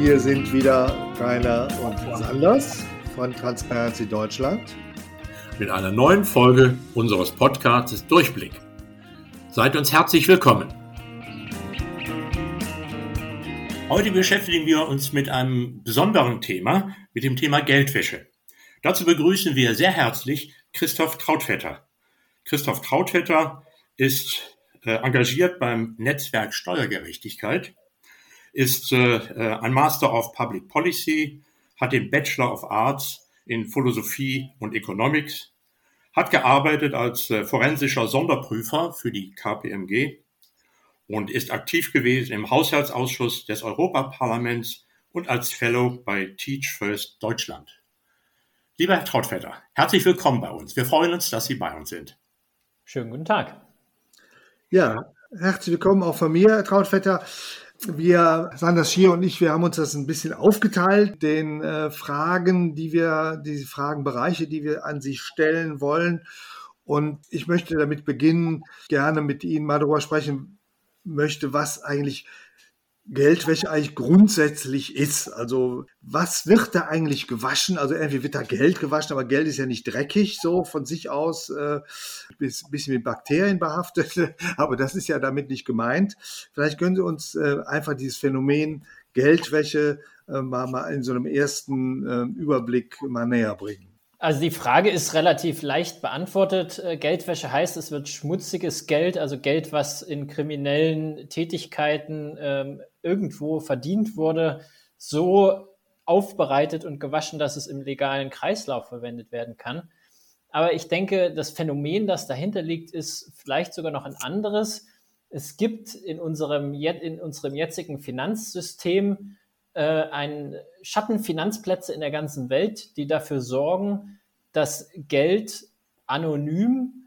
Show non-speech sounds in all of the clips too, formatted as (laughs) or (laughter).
Hier sind wieder Rainer und Sanders von Transparency Deutschland. Mit einer neuen Folge unseres Podcasts Durchblick. Seid uns herzlich willkommen. Heute beschäftigen wir uns mit einem besonderen Thema, mit dem Thema Geldwäsche. Dazu begrüßen wir sehr herzlich Christoph Trautvetter. Christoph Trautvetter ist äh, engagiert beim Netzwerk Steuergerechtigkeit ist äh, äh, ein Master of Public Policy, hat den Bachelor of Arts in Philosophie und Economics, hat gearbeitet als äh, forensischer Sonderprüfer für die KPMG und ist aktiv gewesen im Haushaltsausschuss des Europaparlaments und als Fellow bei Teach First Deutschland. Lieber Herr Trautvetter, herzlich willkommen bei uns. Wir freuen uns, dass Sie bei uns sind. Schönen guten Tag. Ja, herzlich willkommen auch von mir, Herr Trautvetter. Wir, Sanders Schier und ich, wir haben uns das ein bisschen aufgeteilt, den äh, Fragen, die wir, diese Fragenbereiche, die wir an Sie stellen wollen. Und ich möchte damit beginnen, gerne mit Ihnen mal darüber sprechen möchte, was eigentlich Geldwäsche eigentlich grundsätzlich ist. Also was wird da eigentlich gewaschen? Also irgendwie wird da Geld gewaschen, aber Geld ist ja nicht dreckig so von sich aus, äh, bis, bisschen mit Bakterien behaftet, (laughs) aber das ist ja damit nicht gemeint. Vielleicht können Sie uns äh, einfach dieses Phänomen Geldwäsche äh, mal, mal in so einem ersten äh, Überblick mal näher bringen. Also die Frage ist relativ leicht beantwortet. Äh, Geldwäsche heißt, es wird schmutziges Geld, also Geld, was in kriminellen Tätigkeiten ähm, irgendwo verdient wurde, so aufbereitet und gewaschen, dass es im legalen Kreislauf verwendet werden kann. Aber ich denke, das Phänomen, das dahinter liegt, ist vielleicht sogar noch ein anderes. Es gibt in unserem, in unserem jetzigen Finanzsystem äh, ein Schattenfinanzplätze in der ganzen Welt, die dafür sorgen, dass Geld anonym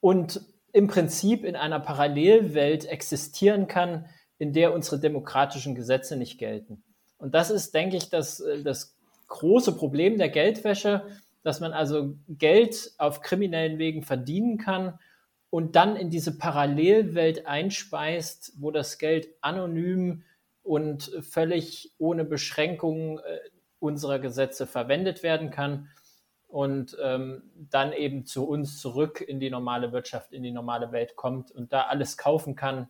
und im Prinzip in einer Parallelwelt existieren kann, in der unsere demokratischen Gesetze nicht gelten. Und das ist, denke ich, das, äh, das große Problem der Geldwäsche, dass man also Geld auf kriminellen Wegen verdienen kann und dann in diese Parallelwelt einspeist, wo das Geld anonym und völlig ohne Beschränkung äh, unserer Gesetze verwendet werden kann und ähm, dann eben zu uns zurück in die normale Wirtschaft, in die normale Welt kommt und da alles kaufen kann,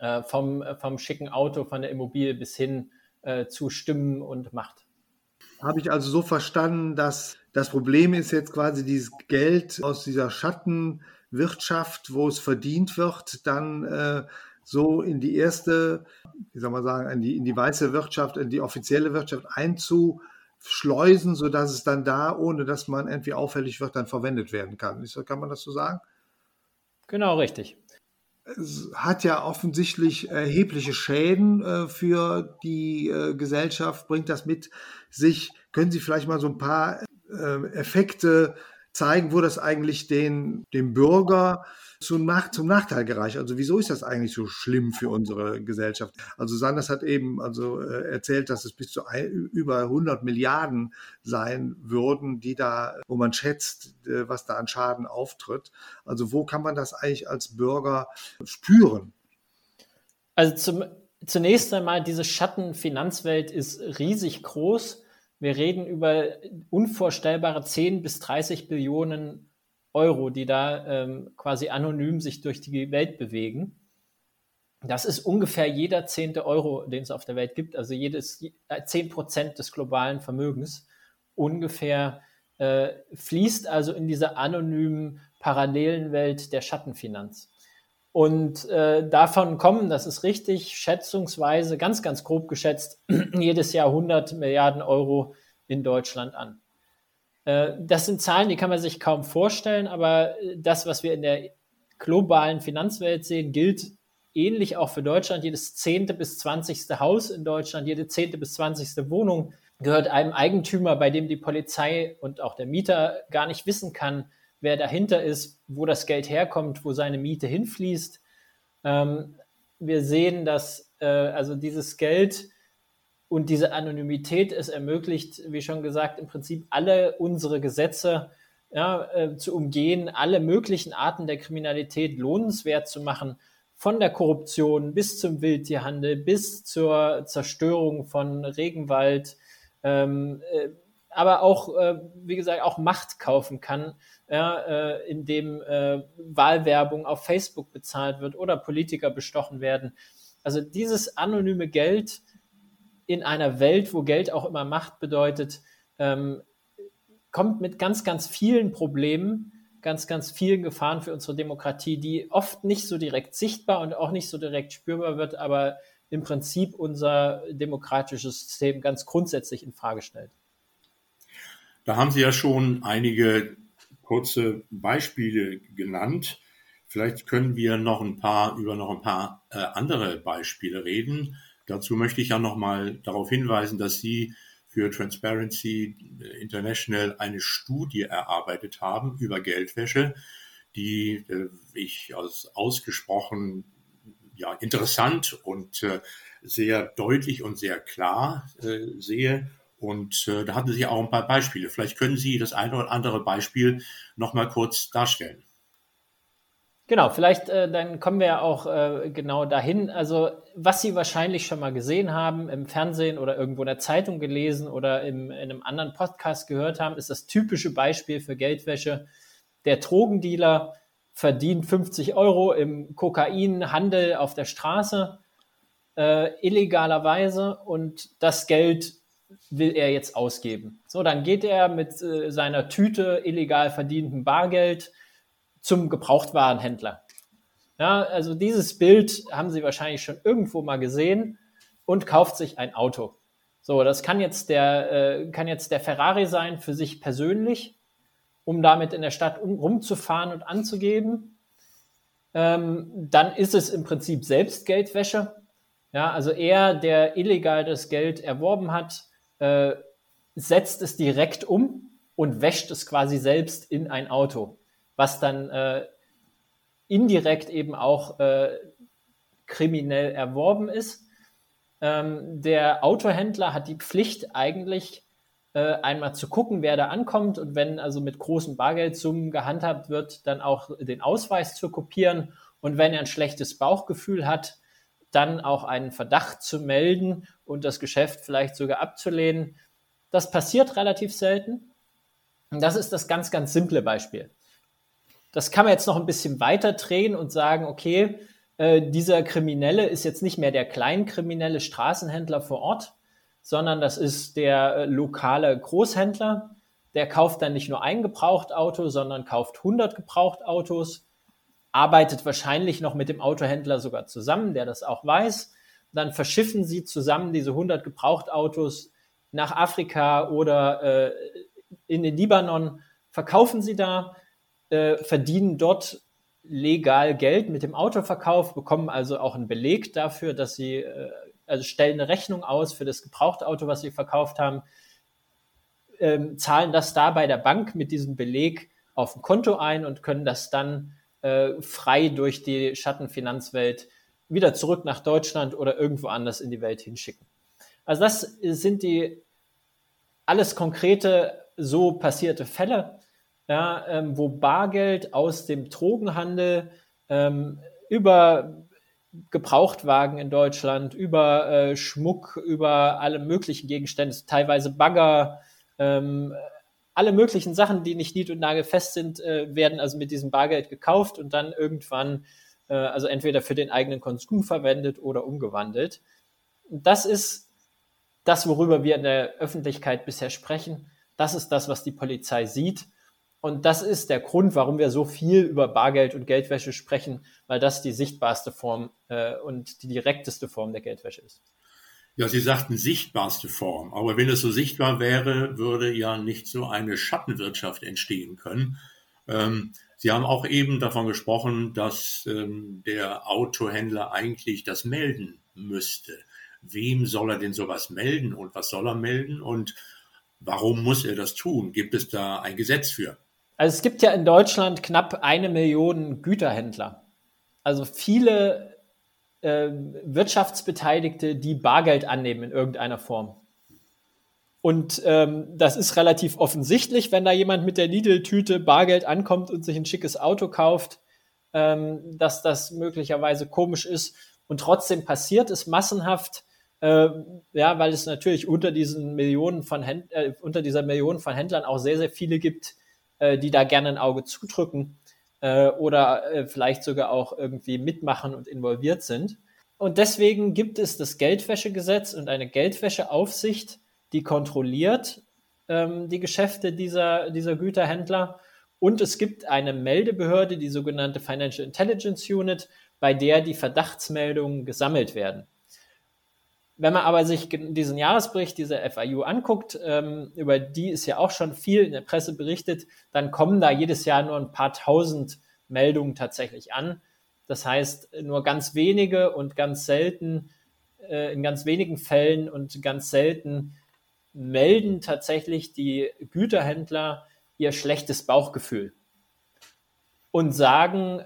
äh, vom, vom schicken Auto, von der Immobilie bis hin äh, zu Stimmen und Macht. Habe ich also so verstanden, dass das Problem ist jetzt quasi dieses Geld aus dieser Schattenwirtschaft, wo es verdient wird, dann äh, so in die erste, wie soll man sagen, in die, in die weiße Wirtschaft, in die offizielle Wirtschaft einzuschleusen, sodass es dann da, ohne dass man irgendwie auffällig wird, dann verwendet werden kann. Kann man das so sagen? Genau, richtig. Es hat ja offensichtlich erhebliche Schäden äh, für die äh, Gesellschaft, bringt das mit sich. Können Sie vielleicht mal so ein paar äh, Effekte zeigen, wo das eigentlich den, dem Bürger zum, zum Nachteil gereicht. Also wieso ist das eigentlich so schlimm für unsere Gesellschaft? Also Sanders hat eben also äh, erzählt, dass es bis zu ein, über 100 Milliarden sein würden, die da, wo man schätzt, äh, was da an Schaden auftritt. Also wo kann man das eigentlich als Bürger spüren? Also zum, zunächst einmal, diese Schattenfinanzwelt ist riesig groß. Wir reden über unvorstellbare 10 bis 30 Billionen Euro, die da ähm, quasi anonym sich durch die Welt bewegen. Das ist ungefähr jeder zehnte Euro, den es auf der Welt gibt, also jedes äh, zehn Prozent des globalen Vermögens ungefähr äh, fließt also in diese anonymen parallelen Welt der Schattenfinanz. Und äh, davon kommen, das ist richtig, schätzungsweise, ganz, ganz grob geschätzt, (clears throat) jedes Jahr 100 Milliarden Euro in Deutschland an. Äh, das sind Zahlen, die kann man sich kaum vorstellen, aber äh, das, was wir in der globalen Finanzwelt sehen, gilt ähnlich auch für Deutschland. Jedes zehnte bis zwanzigste Haus in Deutschland, jede zehnte bis zwanzigste Wohnung gehört einem Eigentümer, bei dem die Polizei und auch der Mieter gar nicht wissen kann, wer dahinter ist, wo das Geld herkommt, wo seine Miete hinfließt. Ähm, wir sehen, dass äh, also dieses Geld und diese Anonymität es ermöglicht, wie schon gesagt, im Prinzip alle unsere Gesetze ja, äh, zu umgehen, alle möglichen Arten der Kriminalität lohnenswert zu machen, von der Korruption bis zum Wildtierhandel, bis zur Zerstörung von Regenwald, ähm, äh, aber auch, äh, wie gesagt, auch Macht kaufen kann, ja, äh, indem äh, Wahlwerbung auf Facebook bezahlt wird oder Politiker bestochen werden. Also dieses anonyme Geld in einer Welt, wo Geld auch immer Macht bedeutet, ähm, kommt mit ganz, ganz vielen Problemen, ganz, ganz vielen Gefahren für unsere Demokratie, die oft nicht so direkt sichtbar und auch nicht so direkt spürbar wird, aber im Prinzip unser demokratisches System ganz grundsätzlich in Frage stellt. Da haben Sie ja schon einige kurze Beispiele genannt. Vielleicht können wir noch ein paar über noch ein paar äh, andere Beispiele reden. Dazu möchte ich ja noch mal darauf hinweisen, dass Sie für Transparency International eine Studie erarbeitet haben über Geldwäsche, die äh, ich als ausgesprochen ja, interessant und äh, sehr deutlich und sehr klar äh, sehe und da hatten Sie auch ein paar Beispiele. Vielleicht können Sie das eine oder andere Beispiel noch mal kurz darstellen. Genau, vielleicht äh, dann kommen wir auch äh, genau dahin. Also was Sie wahrscheinlich schon mal gesehen haben im Fernsehen oder irgendwo in der Zeitung gelesen oder im, in einem anderen Podcast gehört haben, ist das typische Beispiel für Geldwäsche. Der Drogendealer verdient 50 Euro im Kokainhandel auf der Straße äh, illegalerweise und das Geld will er jetzt ausgeben. So, dann geht er mit äh, seiner Tüte illegal verdientem Bargeld zum Gebrauchtwarenhändler. Ja, also dieses Bild haben Sie wahrscheinlich schon irgendwo mal gesehen und kauft sich ein Auto. So, das kann jetzt der, äh, kann jetzt der Ferrari sein für sich persönlich, um damit in der Stadt um, rumzufahren und anzugeben. Ähm, dann ist es im Prinzip selbst Geldwäsche. Ja, also er, der illegal das Geld erworben hat, äh, setzt es direkt um und wäscht es quasi selbst in ein Auto, was dann äh, indirekt eben auch äh, kriminell erworben ist. Ähm, der Autohändler hat die Pflicht eigentlich äh, einmal zu gucken, wer da ankommt und wenn also mit großen Bargeldsummen gehandhabt wird, dann auch den Ausweis zu kopieren und wenn er ein schlechtes Bauchgefühl hat, dann auch einen Verdacht zu melden und das Geschäft vielleicht sogar abzulehnen. Das passiert relativ selten. Und das ist das ganz, ganz simple Beispiel. Das kann man jetzt noch ein bisschen weiter drehen und sagen, okay, äh, dieser Kriminelle ist jetzt nicht mehr der kleinkriminelle Straßenhändler vor Ort, sondern das ist der äh, lokale Großhändler. Der kauft dann nicht nur ein Gebrauchtauto, sondern kauft 100 Gebrauchtautos arbeitet wahrscheinlich noch mit dem Autohändler sogar zusammen, der das auch weiß. Dann verschiffen sie zusammen diese 100 Gebrauchtautos nach Afrika oder äh, in den Libanon, verkaufen sie da, äh, verdienen dort legal Geld mit dem Autoverkauf, bekommen also auch einen Beleg dafür, dass sie, äh, also stellen eine Rechnung aus für das Gebrauchtauto, was sie verkauft haben, ähm, zahlen das da bei der Bank mit diesem Beleg auf ein Konto ein und können das dann äh, frei durch die Schattenfinanzwelt wieder zurück nach Deutschland oder irgendwo anders in die Welt hinschicken. Also das sind die alles konkrete so passierte Fälle, ja, ähm, wo Bargeld aus dem Drogenhandel ähm, über Gebrauchtwagen in Deutschland, über äh, Schmuck, über alle möglichen Gegenstände, teilweise Bagger, ähm, alle möglichen Sachen, die nicht nied- und nagelfest sind, äh, werden also mit diesem Bargeld gekauft und dann irgendwann, äh, also entweder für den eigenen Konsum verwendet oder umgewandelt. Das ist das, worüber wir in der Öffentlichkeit bisher sprechen. Das ist das, was die Polizei sieht. Und das ist der Grund, warum wir so viel über Bargeld und Geldwäsche sprechen, weil das die sichtbarste Form äh, und die direkteste Form der Geldwäsche ist. Ja, Sie sagten sichtbarste Form. Aber wenn es so sichtbar wäre, würde ja nicht so eine Schattenwirtschaft entstehen können. Ähm, Sie haben auch eben davon gesprochen, dass ähm, der Autohändler eigentlich das melden müsste. Wem soll er denn sowas melden und was soll er melden und warum muss er das tun? Gibt es da ein Gesetz für? Also es gibt ja in Deutschland knapp eine Million Güterhändler. Also viele äh, Wirtschaftsbeteiligte, die Bargeld annehmen in irgendeiner Form. Und ähm, das ist relativ offensichtlich, wenn da jemand mit der Lidl-Tüte Bargeld ankommt und sich ein schickes Auto kauft, ähm, dass das möglicherweise komisch ist. Und trotzdem passiert es massenhaft, äh, ja, weil es natürlich unter diesen Millionen von Händ äh, unter dieser Millionen von Händlern auch sehr, sehr viele gibt, äh, die da gerne ein Auge zudrücken äh, oder äh, vielleicht sogar auch irgendwie mitmachen und involviert sind. Und deswegen gibt es das Geldwäschegesetz und eine Geldwäscheaufsicht, die kontrolliert ähm, die Geschäfte dieser, dieser Güterhändler. Und es gibt eine Meldebehörde, die sogenannte Financial Intelligence Unit, bei der die Verdachtsmeldungen gesammelt werden. Wenn man aber sich diesen Jahresbericht dieser FIU anguckt, ähm, über die ist ja auch schon viel in der Presse berichtet, dann kommen da jedes Jahr nur ein paar tausend Meldungen tatsächlich an. Das heißt, nur ganz wenige und ganz selten, äh, in ganz wenigen Fällen und ganz selten melden tatsächlich die Güterhändler ihr schlechtes Bauchgefühl und sagen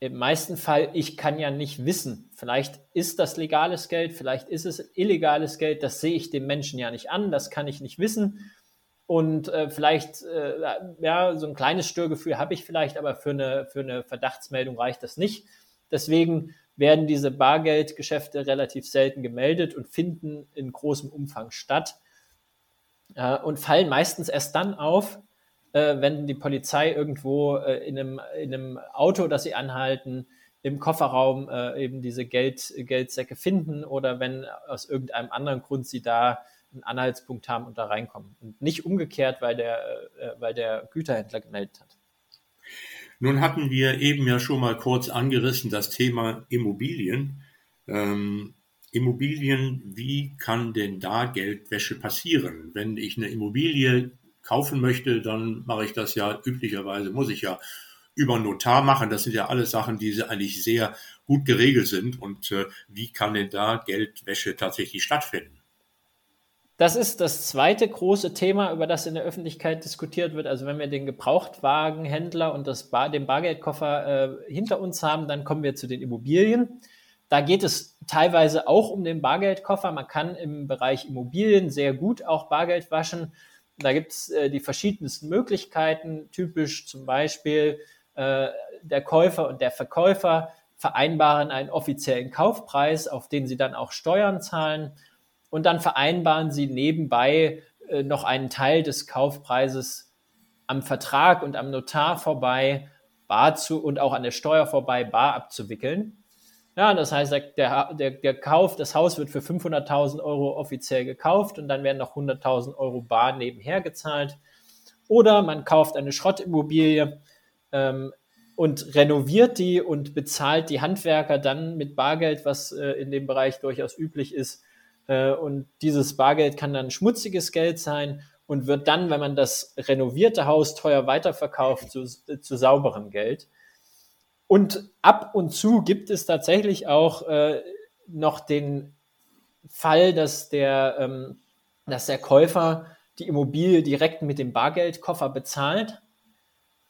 im meisten Fall, ich kann ja nicht wissen, vielleicht ist das legales Geld, vielleicht ist es illegales Geld, das sehe ich dem Menschen ja nicht an, das kann ich nicht wissen. Und äh, vielleicht, äh, ja, so ein kleines Störgefühl habe ich vielleicht, aber für eine, für eine Verdachtsmeldung reicht das nicht. Deswegen werden diese Bargeldgeschäfte relativ selten gemeldet und finden in großem Umfang statt äh, und fallen meistens erst dann auf, äh, wenn die Polizei irgendwo äh, in, einem, in einem Auto, das sie anhalten, im Kofferraum äh, eben diese Geld, Geldsäcke finden oder wenn aus irgendeinem anderen Grund sie da einen Anhaltspunkt haben und da reinkommen. Und nicht umgekehrt, weil der, äh, weil der Güterhändler gemeldet hat. Nun hatten wir eben ja schon mal kurz angerissen das Thema Immobilien. Ähm, Immobilien, wie kann denn da Geldwäsche passieren? Wenn ich eine Immobilie kaufen möchte, dann mache ich das ja üblicherweise, muss ich ja über Notar machen. Das sind ja alles Sachen, die eigentlich sehr gut geregelt sind. Und äh, wie kann denn da Geldwäsche tatsächlich stattfinden? Das ist das zweite große Thema, über das in der Öffentlichkeit diskutiert wird. Also wenn wir den Gebrauchtwagenhändler und das Bar, den Bargeldkoffer äh, hinter uns haben, dann kommen wir zu den Immobilien. Da geht es teilweise auch um den Bargeldkoffer. Man kann im Bereich Immobilien sehr gut auch Bargeld waschen. Da gibt es äh, die verschiedensten Möglichkeiten. Typisch zum Beispiel äh, der Käufer und der Verkäufer vereinbaren einen offiziellen Kaufpreis, auf den sie dann auch Steuern zahlen. Und dann vereinbaren sie nebenbei äh, noch einen Teil des Kaufpreises am Vertrag und am Notar vorbei, bar zu und auch an der Steuer vorbei, bar abzuwickeln. Ja, das heißt, der, der, der Kauf, das Haus wird für 500.000 Euro offiziell gekauft und dann werden noch 100.000 Euro bar nebenher gezahlt. Oder man kauft eine Schrottimmobilie ähm, und renoviert die und bezahlt die Handwerker dann mit Bargeld, was äh, in dem Bereich durchaus üblich ist. Äh, und dieses Bargeld kann dann schmutziges Geld sein und wird dann, wenn man das renovierte Haus teuer weiterverkauft, zu, zu sauberem Geld. Und ab und zu gibt es tatsächlich auch äh, noch den Fall, dass der, ähm, dass der Käufer die Immobilie direkt mit dem Bargeldkoffer bezahlt.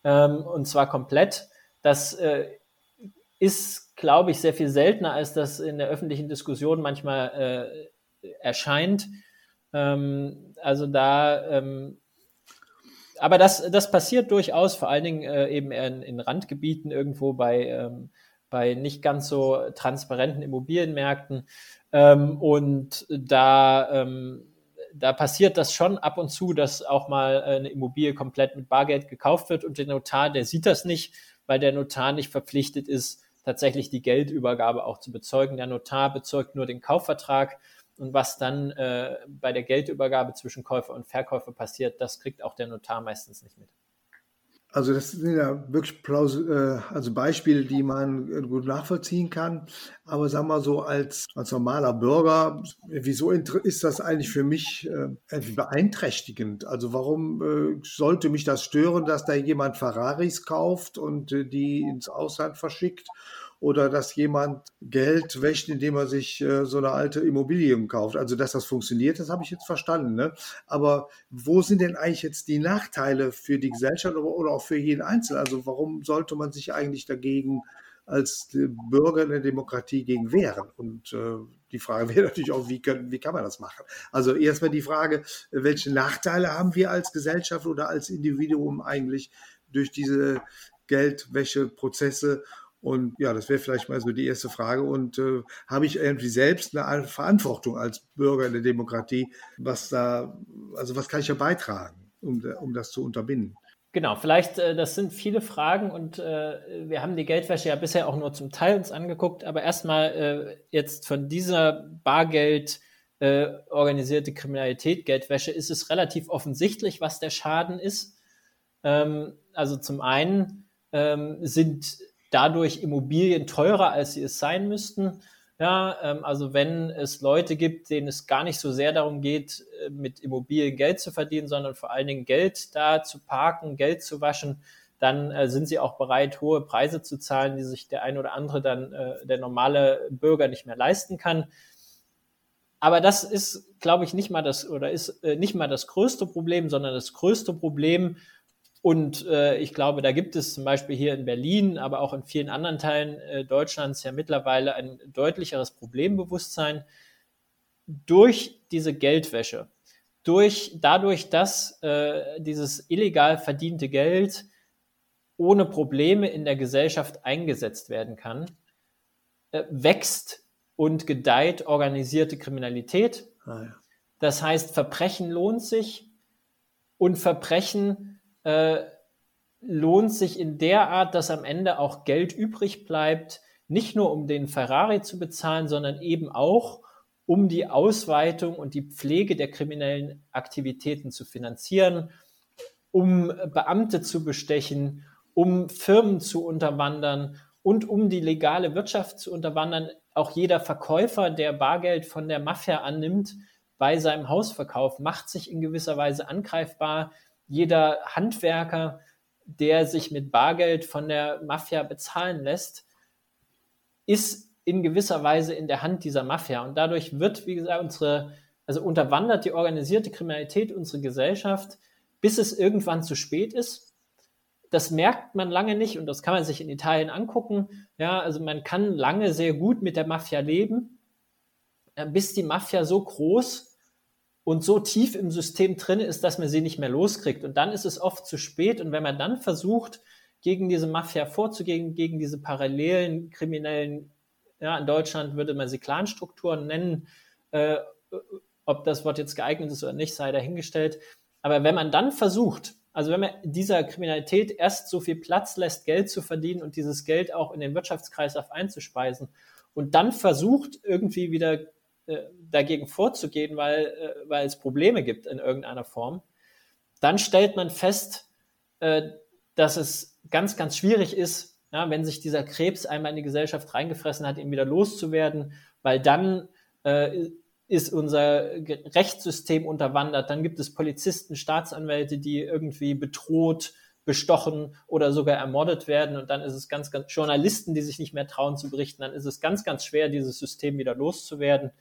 Ähm, und zwar komplett. Das äh, ist, glaube ich, sehr viel seltener, als das in der öffentlichen Diskussion manchmal äh, erscheint. Ähm, also da ähm, aber das, das passiert durchaus, vor allen Dingen äh, eben in, in, Randgebieten irgendwo bei, ähm, bei nicht ganz so transparenten Immobilienmärkten. Ähm, und da, ähm, da passiert das schon ab und zu, dass auch mal eine Immobilie komplett mit Bargeld gekauft wird und der Notar, der sieht das nicht, weil der Notar nicht verpflichtet ist, tatsächlich die Geldübergabe auch zu bezeugen. Der Notar bezeugt nur den Kaufvertrag und was dann äh, bei der Geldübergabe zwischen Käufer und Verkäufer passiert, das kriegt auch der Notar meistens nicht mit. Also das sind ja wirklich äh, also Beispiele, die man äh, gut nachvollziehen kann. Aber sagen wir so, als, als normaler Bürger, wieso ist das eigentlich für mich äh, beeinträchtigend? Also warum äh, sollte mich das stören, dass da jemand Ferraris kauft und äh, die ins Ausland verschickt oder dass jemand Geld wäscht, indem er sich äh, so eine alte Immobilie kauft. Also, dass das funktioniert, das habe ich jetzt verstanden. Ne? Aber wo sind denn eigentlich jetzt die Nachteile für die Gesellschaft oder, auch für jeden Einzelnen? Also, warum sollte man sich eigentlich dagegen als Bürger in der Demokratie gegen wehren? Und äh, die Frage (laughs) wäre natürlich auch, wie, können, wie kann man das machen? Also erstmal die Frage, welche Nachteile haben wir als Gesellschaft oder als Individuum eigentlich durch diese Geldwäscheprozesse und ja, das wäre vielleicht mal so die erste Frage. Und äh, habe ich irgendwie selbst eine Verantwortung als Bürger in der Demokratie, was da, also was kann ich ja beitragen, um, um das zu unterbinden? Genau, vielleicht, äh, das sind viele Fragen und äh, wir haben die Geldwäsche ja bisher auch nur zum Teil uns angeguckt, aber erstmal äh, jetzt von dieser Bargeld organisierte Kriminalität, Geldwäsche, ist es relativ offensichtlich, was der Schaden ist. Ähm, also zum einen ähm, sind dadurch Immobilien teurer, als sie es sein müssten. Ja, ähm, also wenn es Leute gibt, denen es gar nicht so sehr darum geht, äh, mit Immobilien Geld zu verdienen, sondern vor allen Dingen Geld da zu parken, Geld zu waschen, dann äh, sind sie auch bereit, hohe Preise zu zahlen, die sich der ein oder andere dann, äh, der normale Bürger nicht mehr leisten kann. Aber das ist, glaube ich, nicht mal das oder ist äh, nicht mal das größte Problem, sondern das größte Problem und äh, ich glaube, da gibt es zum Beispiel hier in Berlin, aber auch in vielen anderen Teilen äh, Deutschlands ja mittlerweile ein deutlicheres Problembewusstsein durch diese Geldwäsche, durch dadurch, dass äh, dieses illegal verdiente Geld ohne Probleme in der Gesellschaft eingesetzt werden kann, äh, wächst und gedeiht organisierte Kriminalität. Ah, ja. Das heißt, Verbrechen lohnt sich und Verbrechen äh, lohnt sich in der Art, dass am Ende auch Geld übrig bleibt, nicht nur um den Ferrari zu bezahlen, sondern eben auch um die Ausweitung und die Pflege der kriminellen Aktivitäten zu finanzieren, um Beamte zu bestechen, um Firmen zu unterwandern und um die legale Wirtschaft zu unterwandern. Auch jeder Verkäufer, der Bargeld von der Mafia annimmt bei seinem Hausverkauf, macht sich in gewisser Weise angreifbar jeder Handwerker, der sich mit Bargeld von der Mafia bezahlen lässt, ist in gewisser Weise in der Hand dieser Mafia. Und dadurch wird, wie gesagt, unsere, also unterwandert die organisierte Kriminalität unsere Gesellschaft, bis es irgendwann zu spät ist. Das merkt man lange nicht und das kann man sich in Italien angucken. Ja, also man kann lange sehr gut mit der Mafia leben, bis die Mafia so groß und so tief im System drin ist, dass man sie nicht mehr loskriegt. Und dann ist es oft zu spät. Und wenn man dann versucht, gegen diese Mafia vorzugehen, gegen diese parallelen kriminellen, ja, in Deutschland würde man sie Clanstrukturen nennen, äh, ob das Wort jetzt geeignet ist oder nicht, sei dahingestellt. Aber wenn man dann versucht, also wenn man dieser Kriminalität erst so viel Platz lässt, Geld zu verdienen und dieses Geld auch in den Wirtschaftskreislauf einzuspeisen und dann versucht, irgendwie wieder dagegen vorzugehen, weil, äh, weil es Probleme gibt in irgendeiner Form, dann stellt man fest, äh, dass es ganz, ganz schwierig ist, ja, wenn sich dieser Krebs einmal in die Gesellschaft reingefressen hat, ihn wieder loszuwerden, weil dann äh, ist unser Rechtssystem unterwandert. Dann gibt es Polizisten, Staatsanwälte, die irgendwie bedroht, bestochen oder sogar ermordet werden. Und dann ist es ganz, ganz Journalisten, die sich nicht mehr trauen zu berichten. Dann ist es ganz, ganz schwer, dieses System wieder loszuwerden.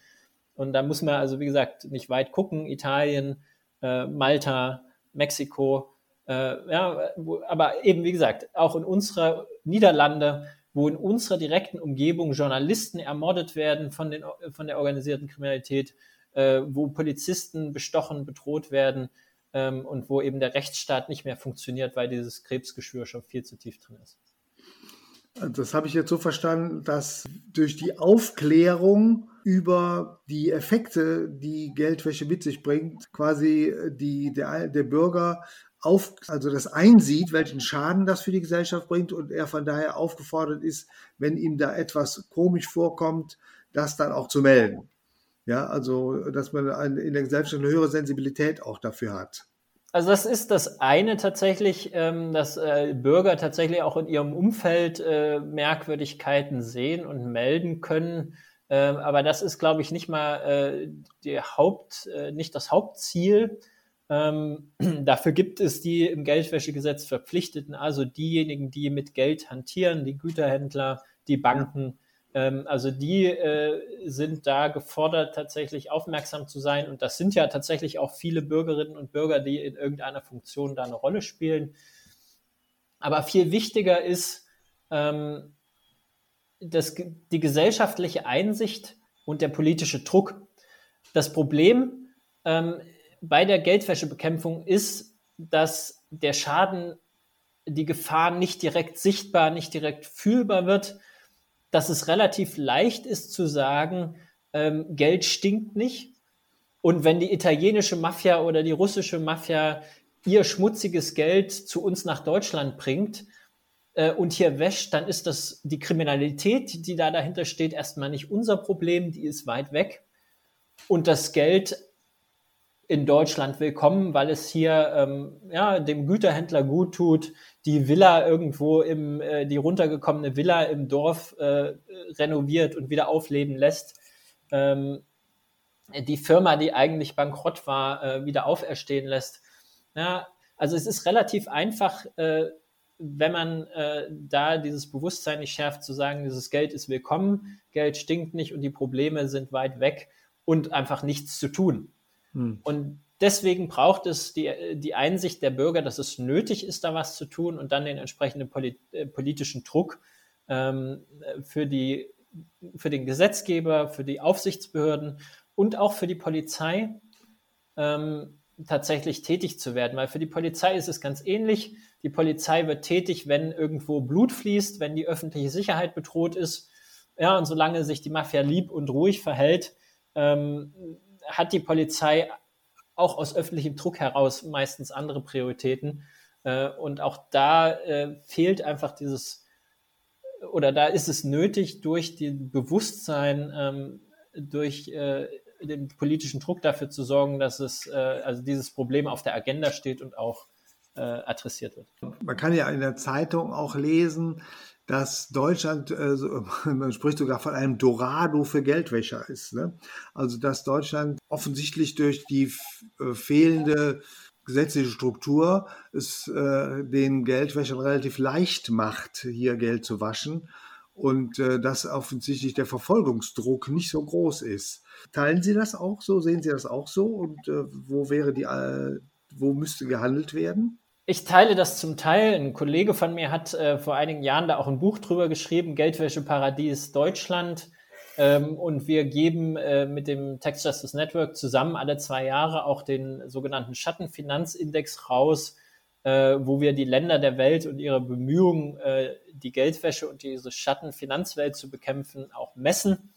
Und da muss man also, wie gesagt, nicht weit gucken. Italien, äh, Malta, Mexiko, äh, ja, wo, aber eben, wie gesagt, auch in unserer Niederlande, wo in unserer direkten Umgebung Journalisten ermordet werden von, den, von der organisierten Kriminalität, äh, wo Polizisten bestochen, bedroht werden ähm, und wo eben der Rechtsstaat nicht mehr funktioniert, weil dieses Krebsgeschwür schon viel zu tief drin ist. Das habe ich jetzt so verstanden, dass durch die Aufklärung über die Effekte, die Geldwäsche mit sich bringt, quasi die, der, der Bürger auf, also das einsieht, welchen Schaden das für die Gesellschaft bringt und er von daher aufgefordert ist, wenn ihm da etwas komisch vorkommt, das dann auch zu melden. Ja, also, dass man in der Gesellschaft eine höhere Sensibilität auch dafür hat. Also das ist das eine tatsächlich, ähm, dass äh, Bürger tatsächlich auch in ihrem Umfeld äh, Merkwürdigkeiten sehen und melden können. Ähm, aber das ist, glaube ich, nicht mal äh, die Haupt, äh, nicht das Hauptziel. Ähm, (clears throat) dafür gibt es die im Geldwäschegesetz Verpflichteten, also diejenigen, die mit Geld hantieren, die Güterhändler, die Banken. Ähm, also die äh, sind da gefordert, tatsächlich aufmerksam zu sein. Und das sind ja tatsächlich auch viele Bürgerinnen und Bürger, die in irgendeiner Funktion da eine Rolle spielen. Aber viel wichtiger ist, ähm, das, die gesellschaftliche Einsicht und der politische Druck. Das Problem ähm, bei der Geldwäschebekämpfung ist, dass der Schaden die Gefahr nicht direkt sichtbar, nicht direkt fühlbar wird, dass es relativ leicht ist zu sagen, ähm, Geld stinkt nicht. Und wenn die italienische Mafia oder die russische Mafia ihr schmutziges Geld zu uns nach Deutschland bringt äh, und hier wäscht, dann ist das die Kriminalität, die da dahinter steht, erstmal nicht unser Problem, die ist weit weg. Und das Geld in Deutschland willkommen, weil es hier ähm, ja, dem Güterhändler gut tut, die Villa irgendwo im, äh, die runtergekommene Villa im Dorf äh, renoviert und wieder aufleben lässt. Ähm, die Firma, die eigentlich bankrott war, äh, wieder auferstehen lässt. Ja, also es ist relativ einfach, äh, wenn man äh, da dieses Bewusstsein nicht schärft, zu sagen, dieses Geld ist willkommen, Geld stinkt nicht und die Probleme sind weit weg und einfach nichts zu tun. Hm. Und deswegen braucht es die, die Einsicht der Bürger, dass es nötig ist, da was zu tun und dann den entsprechenden polit äh, politischen Druck ähm, für, die, für den Gesetzgeber, für die Aufsichtsbehörden und auch für die Polizei ähm, tatsächlich tätig zu werden. Weil für die Polizei ist es ganz ähnlich. Die Polizei wird tätig, wenn irgendwo Blut fließt, wenn die öffentliche Sicherheit bedroht ist. Ja, und solange sich die Mafia lieb und ruhig verhält, ähm, hat die Polizei auch aus öffentlichem Druck heraus meistens andere Prioritäten. Äh, und auch da äh, fehlt einfach dieses, oder da ist es nötig, durch den Bewusstsein, ähm, durch äh, den politischen Druck dafür zu sorgen, dass es, äh, also dieses Problem auf der Agenda steht und auch äh, adressiert wird. Man kann ja in der Zeitung auch lesen, dass Deutschland, äh, (laughs) man spricht sogar von einem Dorado für Geldwäscher ist. Ne? Also dass Deutschland offensichtlich durch die äh, fehlende gesetzliche Struktur es äh, den Geldwäschern relativ leicht macht, hier Geld zu waschen und äh, dass offensichtlich der Verfolgungsdruck nicht so groß ist. Teilen Sie das auch so? Sehen Sie das auch so? Und äh, wo wäre die, äh, wo müsste gehandelt werden? Ich teile das zum Teil. Ein Kollege von mir hat äh, vor einigen Jahren da auch ein Buch drüber geschrieben, Geldwäscheparadies Deutschland. Ähm, und wir geben äh, mit dem Tax Justice Network zusammen alle zwei Jahre auch den sogenannten Schattenfinanzindex raus, äh, wo wir die Länder der Welt und ihre Bemühungen, äh, die Geldwäsche und diese Schattenfinanzwelt zu bekämpfen, auch messen.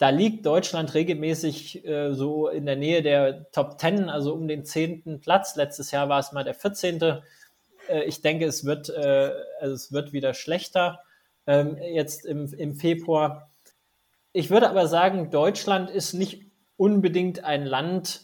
Da liegt Deutschland regelmäßig äh, so in der Nähe der Top Ten, also um den zehnten Platz. Letztes Jahr war es mal der 14. Äh, ich denke, es wird, äh, also es wird wieder schlechter ähm, jetzt im, im Februar. Ich würde aber sagen, Deutschland ist nicht unbedingt ein Land,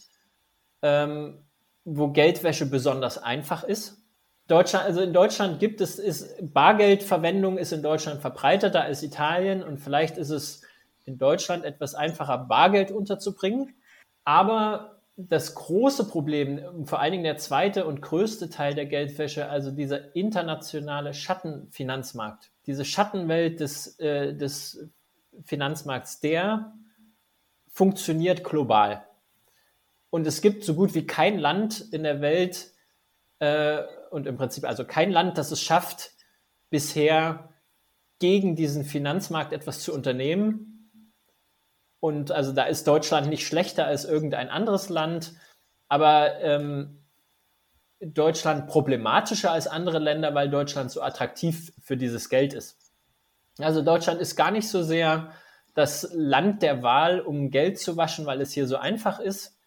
ähm, wo Geldwäsche besonders einfach ist. Deutschland, also in Deutschland gibt es, ist Bargeldverwendung ist in Deutschland verbreiteter als Italien und vielleicht ist es in Deutschland etwas einfacher, Bargeld unterzubringen. Aber das große Problem, vor allen Dingen der zweite und größte Teil der Geldwäsche, also dieser internationale Schattenfinanzmarkt, diese Schattenwelt des, äh, des Finanzmarkts, der funktioniert global. Und es gibt so gut wie kein Land in der Welt äh, und im Prinzip also kein Land, das es schafft, bisher gegen diesen Finanzmarkt etwas zu unternehmen. Und also da ist Deutschland nicht schlechter als irgendein anderes Land, aber ähm, Deutschland problematischer als andere Länder, weil Deutschland so attraktiv für dieses Geld ist. Also Deutschland ist gar nicht so sehr das Land der Wahl, um Geld zu waschen, weil es hier so einfach ist,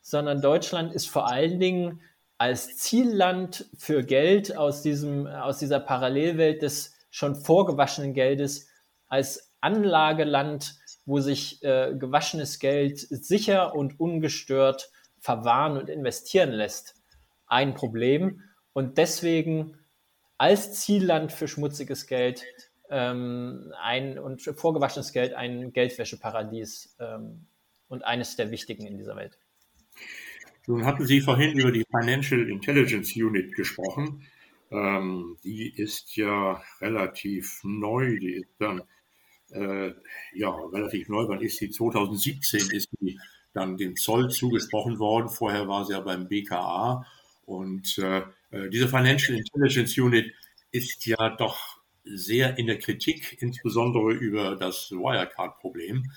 sondern Deutschland ist vor allen Dingen als Zielland für Geld aus, diesem, aus dieser Parallelwelt des schon vorgewaschenen Geldes, als Anlageland, wo sich äh, gewaschenes Geld sicher und ungestört verwahren und investieren lässt, ein Problem. Und deswegen als Zielland für schmutziges Geld ähm, ein, und vorgewaschenes Geld ein Geldwäscheparadies ähm, und eines der wichtigen in dieser Welt. Nun hatten Sie vorhin über die Financial Intelligence Unit gesprochen. Ähm, die ist ja relativ neu. Die ist dann äh, ja relativ neu. Wann ist sie? 2017 ist sie dann dem Zoll zugesprochen worden. Vorher war sie ja beim BKA. Und äh, äh, diese Financial Intelligence Unit ist ja doch sehr in der Kritik, insbesondere über das Wirecard-Problem.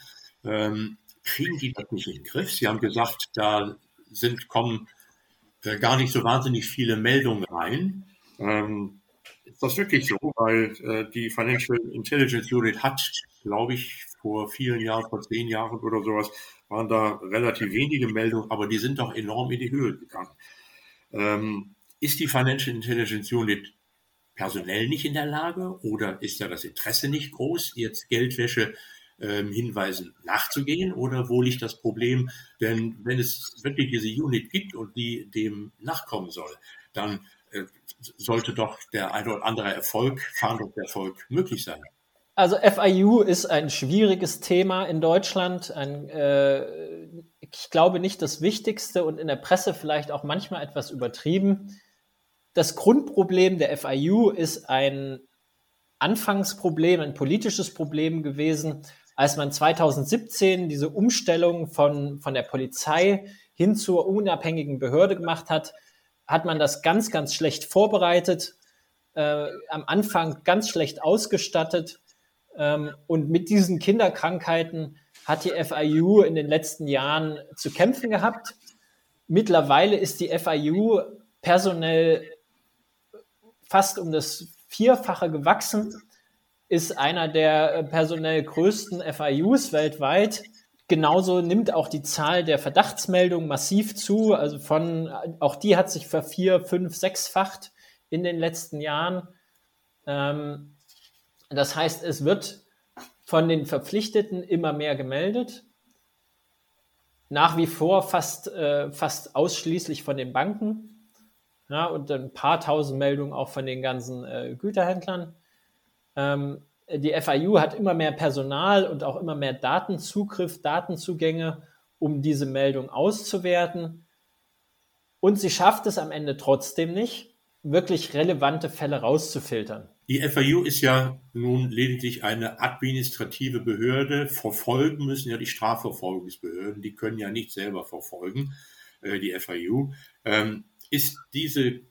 Ähm, kriegen die das nicht in den Griff? Sie haben gesagt, da sind, kommen äh, gar nicht so wahnsinnig viele Meldungen rein. Ähm, ist das wirklich so? Weil äh, die Financial Intelligence Unit hat, glaube ich, vor vielen Jahren, vor zehn Jahren oder sowas, waren da relativ wenige Meldungen, aber die sind doch enorm in die Höhe gegangen. Ähm, ist die Financial Intelligence Unit personell nicht in der Lage oder ist da das Interesse nicht groß, jetzt Geldwäsche ähm, Hinweisen nachzugehen oder wo liegt das Problem? Denn wenn es wirklich diese Unit gibt und die dem nachkommen soll, dann sollte doch der ein oder andere Erfolg, Fahndungserfolg möglich sein. Also FIU ist ein schwieriges Thema in Deutschland. Ein, äh, ich glaube nicht das Wichtigste und in der Presse vielleicht auch manchmal etwas übertrieben. Das Grundproblem der FIU ist ein Anfangsproblem, ein politisches Problem gewesen, als man 2017 diese Umstellung von, von der Polizei hin zur unabhängigen Behörde gemacht hat, hat man das ganz, ganz schlecht vorbereitet, äh, am Anfang ganz schlecht ausgestattet. Ähm, und mit diesen Kinderkrankheiten hat die FIU in den letzten Jahren zu kämpfen gehabt. Mittlerweile ist die FIU personell fast um das Vierfache gewachsen ist einer der äh, personell größten FIUs weltweit. Genauso nimmt auch die Zahl der Verdachtsmeldungen massiv zu. Also von, auch die hat sich vervier, fünf, sechsfacht in den letzten Jahren. Ähm, das heißt, es wird von den Verpflichteten immer mehr gemeldet. Nach wie vor fast, äh, fast ausschließlich von den Banken. Ja, und ein paar tausend Meldungen auch von den ganzen äh, Güterhändlern. Ähm, die FIU hat immer mehr Personal und auch immer mehr Datenzugriff, Datenzugänge, um diese Meldung auszuwerten. Und sie schafft es am Ende trotzdem nicht, wirklich relevante Fälle rauszufiltern. Die FIU ist ja nun lediglich eine administrative Behörde. Verfolgen müssen ja die Strafverfolgungsbehörden. Die können ja nicht selber verfolgen, äh, die FIU. Ähm, ist diese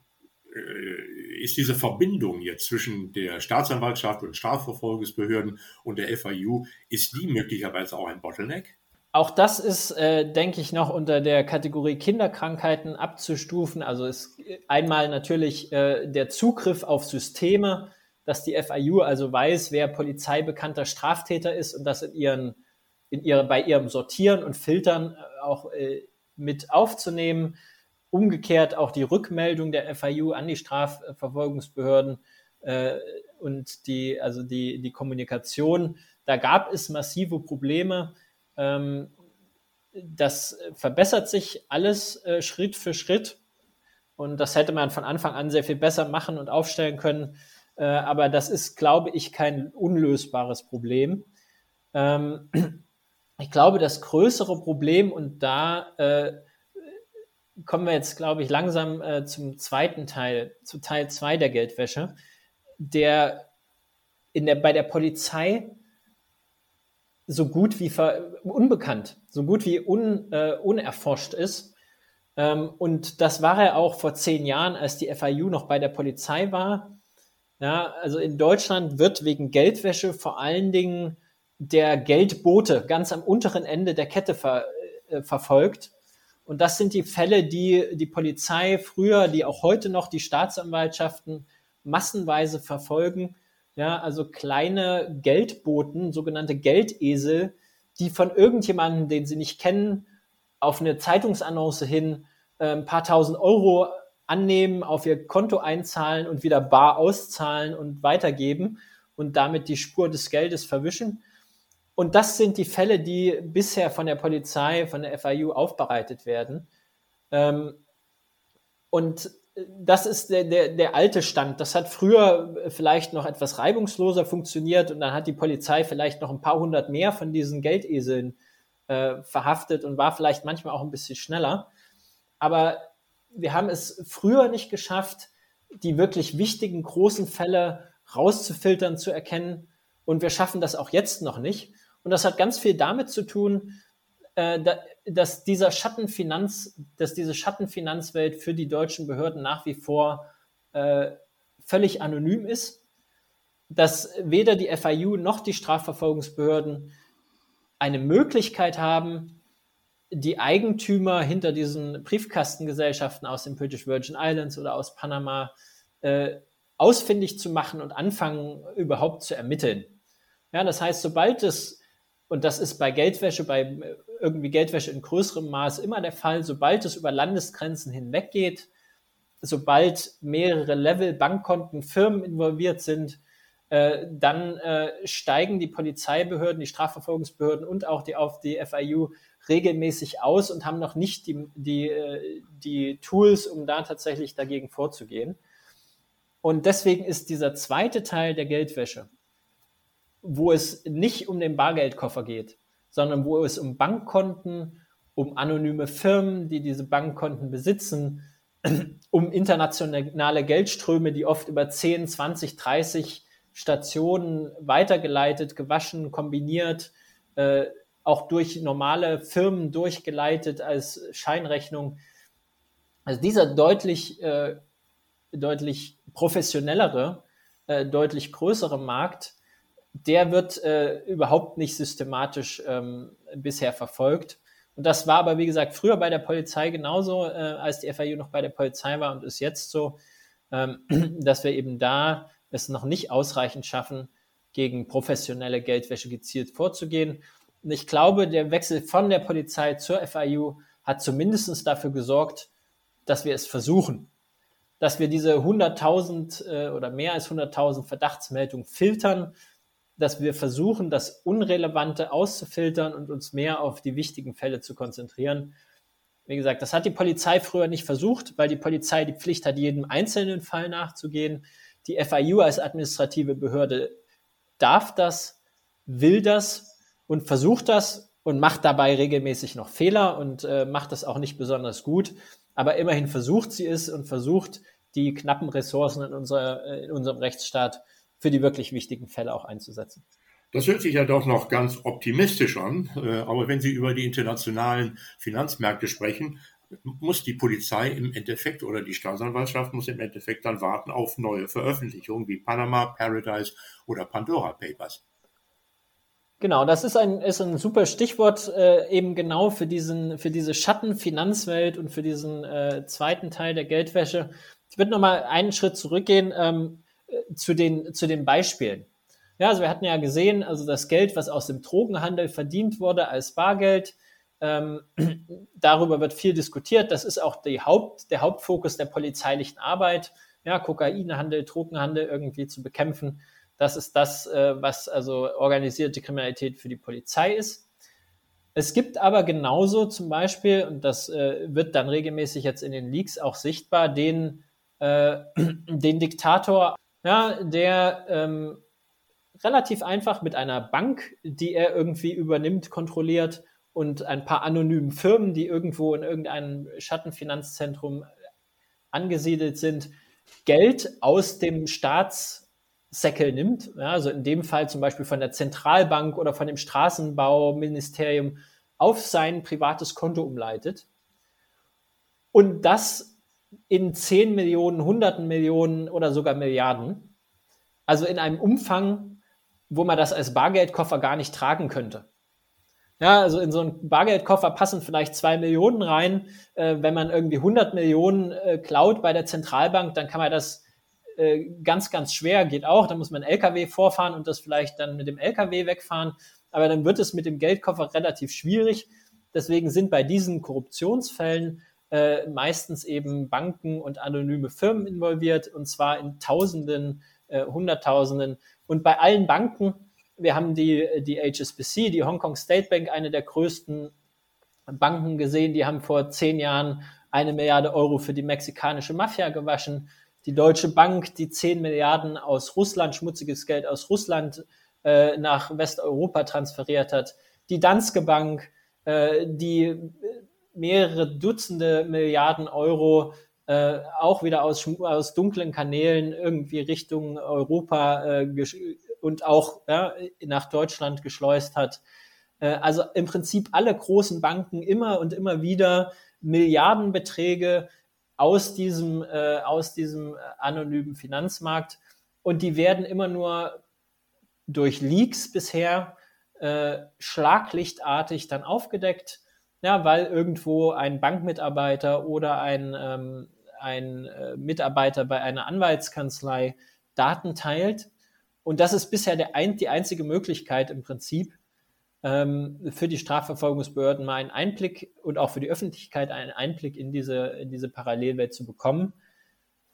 ist diese Verbindung jetzt zwischen der Staatsanwaltschaft und Strafverfolgungsbehörden und der FIU, ist die möglicherweise auch ein Bottleneck? Auch das ist, äh, denke ich, noch unter der Kategorie Kinderkrankheiten abzustufen. Also ist einmal natürlich äh, der Zugriff auf Systeme, dass die FIU also weiß, wer polizeibekannter Straftäter ist und das in ihren, in ihre, bei ihrem Sortieren und Filtern äh, auch äh, mit aufzunehmen umgekehrt auch die Rückmeldung der FIU an die Strafverfolgungsbehörden äh, und die, also die, die Kommunikation. Da gab es massive Probleme. Ähm, das verbessert sich alles äh, Schritt für Schritt. Und das hätte man von Anfang an sehr viel besser machen und aufstellen können. Äh, aber das ist, glaube ich, kein unlösbares Problem. Ähm, ich glaube, das größere Problem, und da äh, kommen wir jetzt, glaube ich, langsam äh, zum zweiten Teil, zu Teil 2 der Geldwäsche, der, in der bei der Polizei so gut wie unbekannt, so gut wie un, äh, unerforscht ist. Ähm, und das war er auch vor zehn Jahren, als die FIU noch bei der Polizei war. Ja, also in Deutschland wird wegen Geldwäsche vor allen Dingen der Geldbote ganz am unteren Ende der Kette ver, äh, verfolgt und das sind die Fälle, die die Polizei früher, die auch heute noch die Staatsanwaltschaften massenweise verfolgen. Ja, also kleine Geldboten, sogenannte Geldesel, die von irgendjemandem, den sie nicht kennen, auf eine Zeitungsannonce hin äh, ein paar tausend Euro annehmen, auf ihr Konto einzahlen und wieder bar auszahlen und weitergeben und damit die Spur des Geldes verwischen. Und das sind die Fälle, die bisher von der Polizei, von der FIU aufbereitet werden. Ähm, und das ist der, der, der alte Stand. Das hat früher vielleicht noch etwas reibungsloser funktioniert und dann hat die Polizei vielleicht noch ein paar hundert mehr von diesen Geldeseln äh, verhaftet und war vielleicht manchmal auch ein bisschen schneller. Aber wir haben es früher nicht geschafft, die wirklich wichtigen großen Fälle rauszufiltern, zu erkennen. Und wir schaffen das auch jetzt noch nicht. Und das hat ganz viel damit zu tun, äh, dass dieser Schattenfinanz, dass diese Schattenfinanzwelt für die deutschen Behörden nach wie vor äh, völlig anonym ist, dass weder die FIU noch die Strafverfolgungsbehörden eine Möglichkeit haben, die Eigentümer hinter diesen Briefkastengesellschaften aus den British Virgin Islands oder aus Panama äh, ausfindig zu machen und anfangen überhaupt zu ermitteln. Ja, das heißt, sobald es, und das ist bei Geldwäsche, bei irgendwie Geldwäsche in größerem Maß immer der Fall, sobald es über Landesgrenzen hinweg geht, sobald mehrere Level, Bankkonten, Firmen involviert sind, äh, dann äh, steigen die Polizeibehörden, die Strafverfolgungsbehörden und auch die auf die FIU regelmäßig aus und haben noch nicht die, die, äh, die Tools, um da tatsächlich dagegen vorzugehen. Und deswegen ist dieser zweite Teil der Geldwäsche, wo es nicht um den Bargeldkoffer geht, sondern wo es um Bankkonten, um anonyme Firmen, die diese Bankkonten besitzen, (clears throat) um internationale Geldströme, die oft über 10, 20, 30 Stationen weitergeleitet, gewaschen, kombiniert, äh, auch durch normale Firmen durchgeleitet als Scheinrechnung. Also dieser deutlich, äh, deutlich professionellere, äh, deutlich größere Markt, der wird äh, überhaupt nicht systematisch ähm, bisher verfolgt. Und das war aber, wie gesagt, früher bei der Polizei genauso, äh, als die FIU noch bei der Polizei war und ist jetzt so, ähm, (clears throat) dass wir eben da es noch nicht ausreichend schaffen, gegen professionelle Geldwäsche gezielt vorzugehen. Und ich glaube, der Wechsel von der Polizei zur FIU hat zumindest dafür gesorgt, dass wir es versuchen, dass wir diese 100.000 äh, oder mehr als 100.000 Verdachtsmeldungen filtern dass wir versuchen, das Unrelevante auszufiltern und uns mehr auf die wichtigen Fälle zu konzentrieren. Wie gesagt, das hat die Polizei früher nicht versucht, weil die Polizei die Pflicht hat, jedem einzelnen Fall nachzugehen. Die FIU als administrative Behörde darf das, will das und versucht das und macht dabei regelmäßig noch Fehler und äh, macht das auch nicht besonders gut. Aber immerhin versucht sie es und versucht, die knappen Ressourcen in, unserer, äh, in unserem Rechtsstaat für die wirklich wichtigen Fälle auch einzusetzen. Das hört sich ja doch noch ganz optimistisch an. Äh, aber wenn Sie über die internationalen Finanzmärkte sprechen, muss die Polizei im Endeffekt oder die Staatsanwaltschaft muss im Endeffekt dann warten auf neue Veröffentlichungen wie Panama, Paradise oder Pandora Papers. Genau, das ist ein, ist ein super Stichwort äh, eben genau für, diesen, für diese Schattenfinanzwelt und für diesen äh, zweiten Teil der Geldwäsche. Ich würde nochmal einen Schritt zurückgehen. Ähm, zu den, zu den Beispielen. Ja, also wir hatten ja gesehen, also das Geld, was aus dem Drogenhandel verdient wurde als Bargeld, ähm, (clears throat) darüber wird viel diskutiert. Das ist auch die Haupt, der Hauptfokus der polizeilichen Arbeit. Ja, Kokainhandel, Drogenhandel irgendwie zu bekämpfen. Das ist das, äh, was also organisierte Kriminalität für die Polizei ist. Es gibt aber genauso zum Beispiel, und das äh, wird dann regelmäßig jetzt in den Leaks auch sichtbar, den, äh, (clears throat) den Diktator ja, der ähm, relativ einfach mit einer Bank, die er irgendwie übernimmt, kontrolliert und ein paar anonymen Firmen, die irgendwo in irgendeinem Schattenfinanzzentrum angesiedelt sind, Geld aus dem Staatssäckel nimmt. Ja, also in dem Fall zum Beispiel von der Zentralbank oder von dem Straßenbauministerium auf sein privates Konto umleitet. Und das in 10 Millionen, hunderten Millionen oder sogar Milliarden. Also in einem Umfang, wo man das als Bargeldkoffer gar nicht tragen könnte. Ja, also in so einen Bargeldkoffer passen vielleicht zwei Millionen rein. Äh, wenn man irgendwie 100 Millionen äh, klaut bei der Zentralbank, dann kann man das äh, ganz, ganz schwer, geht auch. Da muss man LKW vorfahren und das vielleicht dann mit dem LKW wegfahren. Aber dann wird es mit dem Geldkoffer relativ schwierig. Deswegen sind bei diesen Korruptionsfällen äh, meistens eben Banken und anonyme Firmen involviert und zwar in Tausenden, äh, Hunderttausenden. Und bei allen Banken, wir haben die, die HSBC, die Hong Kong State Bank, eine der größten Banken gesehen, die haben vor zehn Jahren eine Milliarde Euro für die mexikanische Mafia gewaschen. Die Deutsche Bank, die zehn Milliarden aus Russland, schmutziges Geld aus Russland äh, nach Westeuropa transferiert hat. Die Danske Bank, äh, die mehrere Dutzende Milliarden Euro äh, auch wieder aus, aus dunklen Kanälen irgendwie Richtung Europa äh, und auch ja, nach Deutschland geschleust hat. Äh, also im Prinzip alle großen Banken immer und immer wieder Milliardenbeträge aus diesem, äh, aus diesem anonymen Finanzmarkt und die werden immer nur durch Leaks bisher äh, schlaglichtartig dann aufgedeckt ja, weil irgendwo ein Bankmitarbeiter oder ein, ähm, ein äh, Mitarbeiter bei einer Anwaltskanzlei Daten teilt. Und das ist bisher der ein, die einzige Möglichkeit im Prinzip ähm, für die Strafverfolgungsbehörden mal einen Einblick und auch für die Öffentlichkeit einen Einblick in diese, in diese Parallelwelt zu bekommen.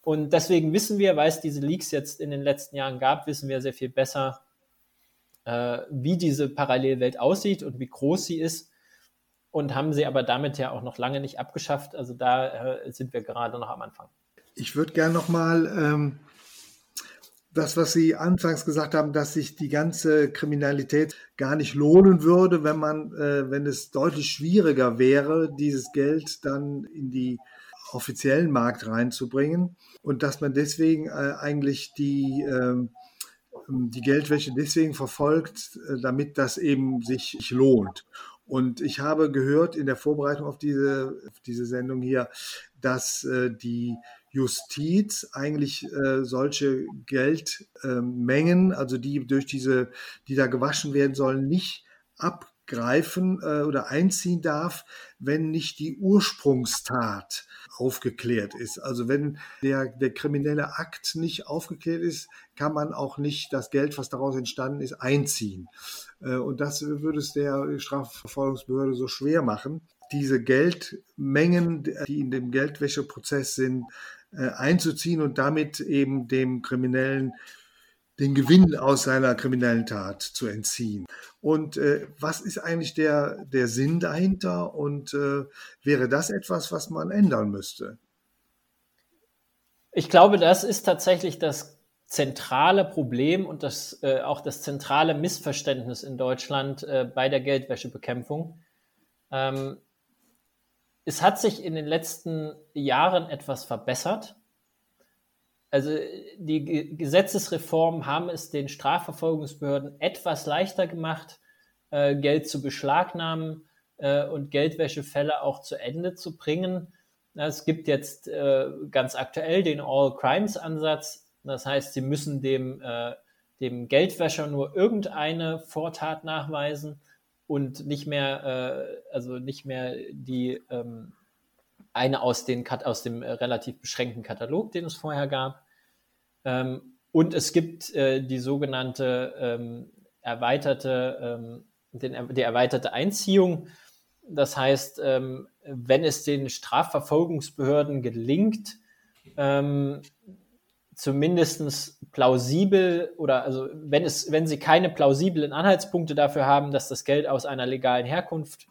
Und deswegen wissen wir, weil es diese Leaks jetzt in den letzten Jahren gab, wissen wir sehr viel besser, äh, wie diese Parallelwelt aussieht und wie groß sie ist. Und haben sie aber damit ja auch noch lange nicht abgeschafft. Also da äh, sind wir gerade noch am Anfang. Ich würde gerne nochmal ähm, das, was Sie anfangs gesagt haben, dass sich die ganze Kriminalität gar nicht lohnen würde, wenn man, äh, wenn es deutlich schwieriger wäre, dieses Geld dann in die offiziellen Markt reinzubringen und dass man deswegen äh, eigentlich die, äh, die Geldwäsche deswegen verfolgt, äh, damit das eben sich lohnt. Und ich habe gehört in der Vorbereitung auf diese, auf diese Sendung hier, dass äh, die Justiz eigentlich äh, solche Geldmengen, äh, also die durch diese, die da gewaschen werden sollen, nicht abgreifen äh, oder einziehen darf, wenn nicht die Ursprungstat aufgeklärt ist. Also wenn der, der kriminelle Akt nicht aufgeklärt ist, kann man auch nicht das Geld, was daraus entstanden ist, einziehen. Äh, und das würde es der Strafverfolgungsbehörde so schwer machen, diese Geldmengen, die in dem Geldwäscheprozess sind, äh, einzuziehen und damit eben dem Kriminellen den Gewinn aus seiner kriminellen Tat zu entziehen. Und äh, was ist eigentlich der, der Sinn dahinter und äh, wäre das etwas, was man ändern müsste? Ich glaube, das ist tatsächlich das zentrale Problem und das, äh, auch das zentrale Missverständnis in Deutschland äh, bei der Geldwäschebekämpfung. Ähm, es hat sich in den letzten Jahren etwas verbessert. Also die Gesetzesreformen haben es den Strafverfolgungsbehörden etwas leichter gemacht, äh, Geld zu beschlagnahmen äh, und Geldwäschefälle auch zu Ende zu bringen. Es gibt jetzt äh, ganz aktuell den All-Crimes-Ansatz. Das heißt, sie müssen dem, dem Geldwäscher nur irgendeine Vortat nachweisen und nicht mehr, äh, also nicht mehr die ähm, eine aus, den, aus dem äh, relativ beschränkten Katalog, den es vorher gab. Ähm, und es gibt äh, die sogenannte ähm, erweiterte, ähm, den, die erweiterte Einziehung. Das heißt, ähm, wenn es den Strafverfolgungsbehörden gelingt, ähm, zumindest plausibel oder also wenn es, wenn sie keine plausiblen Anhaltspunkte dafür haben, dass das Geld aus einer legalen Herkunft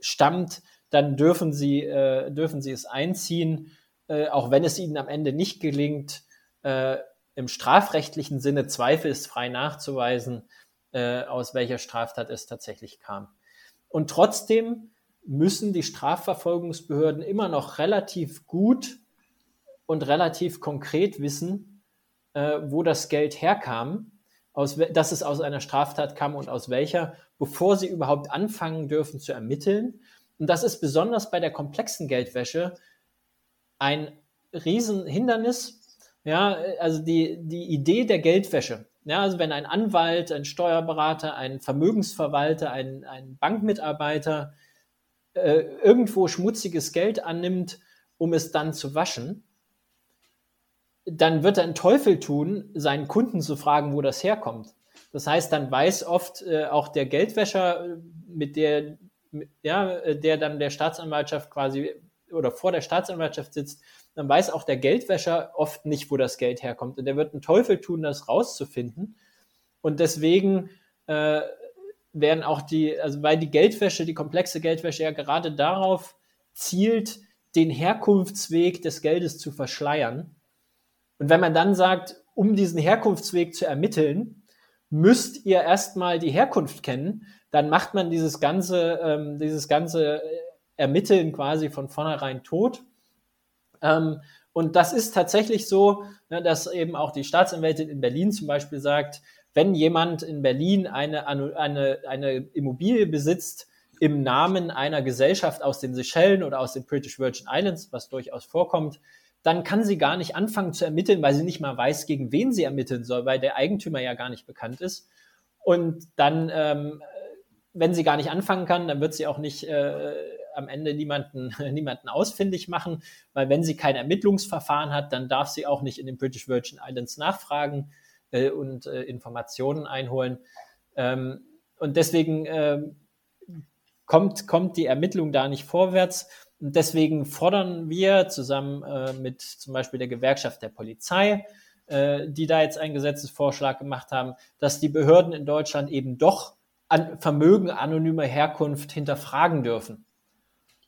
stammt, dann dürfen sie, äh, dürfen sie es einziehen, äh, auch wenn es ihnen am Ende nicht gelingt, äh, im strafrechtlichen Sinne zweifelsfrei nachzuweisen, äh, aus welcher Straftat es tatsächlich kam. Und trotzdem müssen die Strafverfolgungsbehörden immer noch relativ gut und relativ konkret wissen, äh, wo das Geld herkam, aus, dass es aus einer Straftat kam und aus welcher, bevor sie überhaupt anfangen dürfen zu ermitteln. Und das ist besonders bei der komplexen Geldwäsche ein Riesenhindernis. Ja, also die, die Idee der Geldwäsche. Ja, also wenn ein Anwalt, ein Steuerberater, ein Vermögensverwalter, ein, ein Bankmitarbeiter äh, irgendwo schmutziges Geld annimmt, um es dann zu waschen, dann wird er einen Teufel tun, seinen Kunden zu fragen, wo das herkommt. Das heißt, dann weiß oft äh, auch der Geldwäscher, äh, mit der, mit, ja, äh, der dann der Staatsanwaltschaft quasi oder vor der Staatsanwaltschaft sitzt, dann weiß auch der Geldwäscher oft nicht, wo das Geld herkommt. Und der wird einen Teufel tun, das rauszufinden. Und deswegen äh, werden auch die, also weil die Geldwäsche, die komplexe Geldwäsche ja gerade darauf zielt, den Herkunftsweg des Geldes zu verschleiern und wenn man dann sagt, um diesen Herkunftsweg zu ermitteln, müsst ihr erstmal die Herkunft kennen, dann macht man dieses ganze, ähm, dieses ganze Ermitteln quasi von vornherein tot. Ähm, und das ist tatsächlich so, ne, dass eben auch die Staatsanwältin in Berlin zum Beispiel sagt, wenn jemand in Berlin eine, eine, eine Immobilie besitzt im Namen einer Gesellschaft aus den Seychellen oder aus den British Virgin Islands, was durchaus vorkommt, dann kann sie gar nicht anfangen zu ermitteln, weil sie nicht mal weiß, gegen wen sie ermitteln soll, weil der Eigentümer ja gar nicht bekannt ist. Und dann, ähm, wenn sie gar nicht anfangen kann, dann wird sie auch nicht äh, am Ende niemanden, (laughs) niemanden ausfindig machen, weil wenn sie kein Ermittlungsverfahren hat, dann darf sie auch nicht in den British Virgin Islands nachfragen äh, und äh, Informationen einholen. Ähm, und deswegen äh, kommt, kommt die Ermittlung da nicht vorwärts. Und deswegen fordern wir zusammen äh, mit zum Beispiel der Gewerkschaft der Polizei, äh, die da jetzt einen Gesetzesvorschlag gemacht haben, dass die Behörden in Deutschland eben doch an Vermögen anonymer Herkunft hinterfragen dürfen.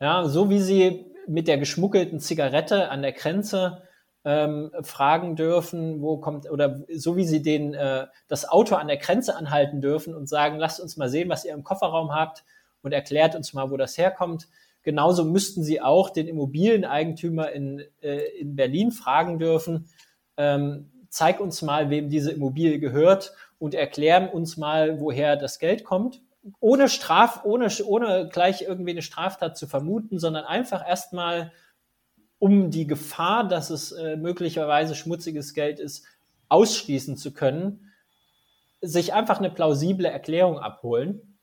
Ja, so wie sie mit der geschmuggelten Zigarette an der Grenze ähm, fragen dürfen, wo kommt, oder so wie sie den, äh, das Auto an der Grenze anhalten dürfen und sagen, lasst uns mal sehen, was ihr im Kofferraum habt und erklärt uns mal, wo das herkommt. Genauso müssten sie auch den Immobilieneigentümer in, äh, in Berlin fragen dürfen, ähm, zeig uns mal, wem diese Immobilie gehört und erklären uns mal, woher das Geld kommt. Ohne Straf, ohne, ohne gleich irgendwie eine Straftat zu vermuten, sondern einfach erstmal, um die Gefahr, dass es äh, möglicherweise schmutziges Geld ist, ausschließen zu können, sich einfach eine plausible Erklärung abholen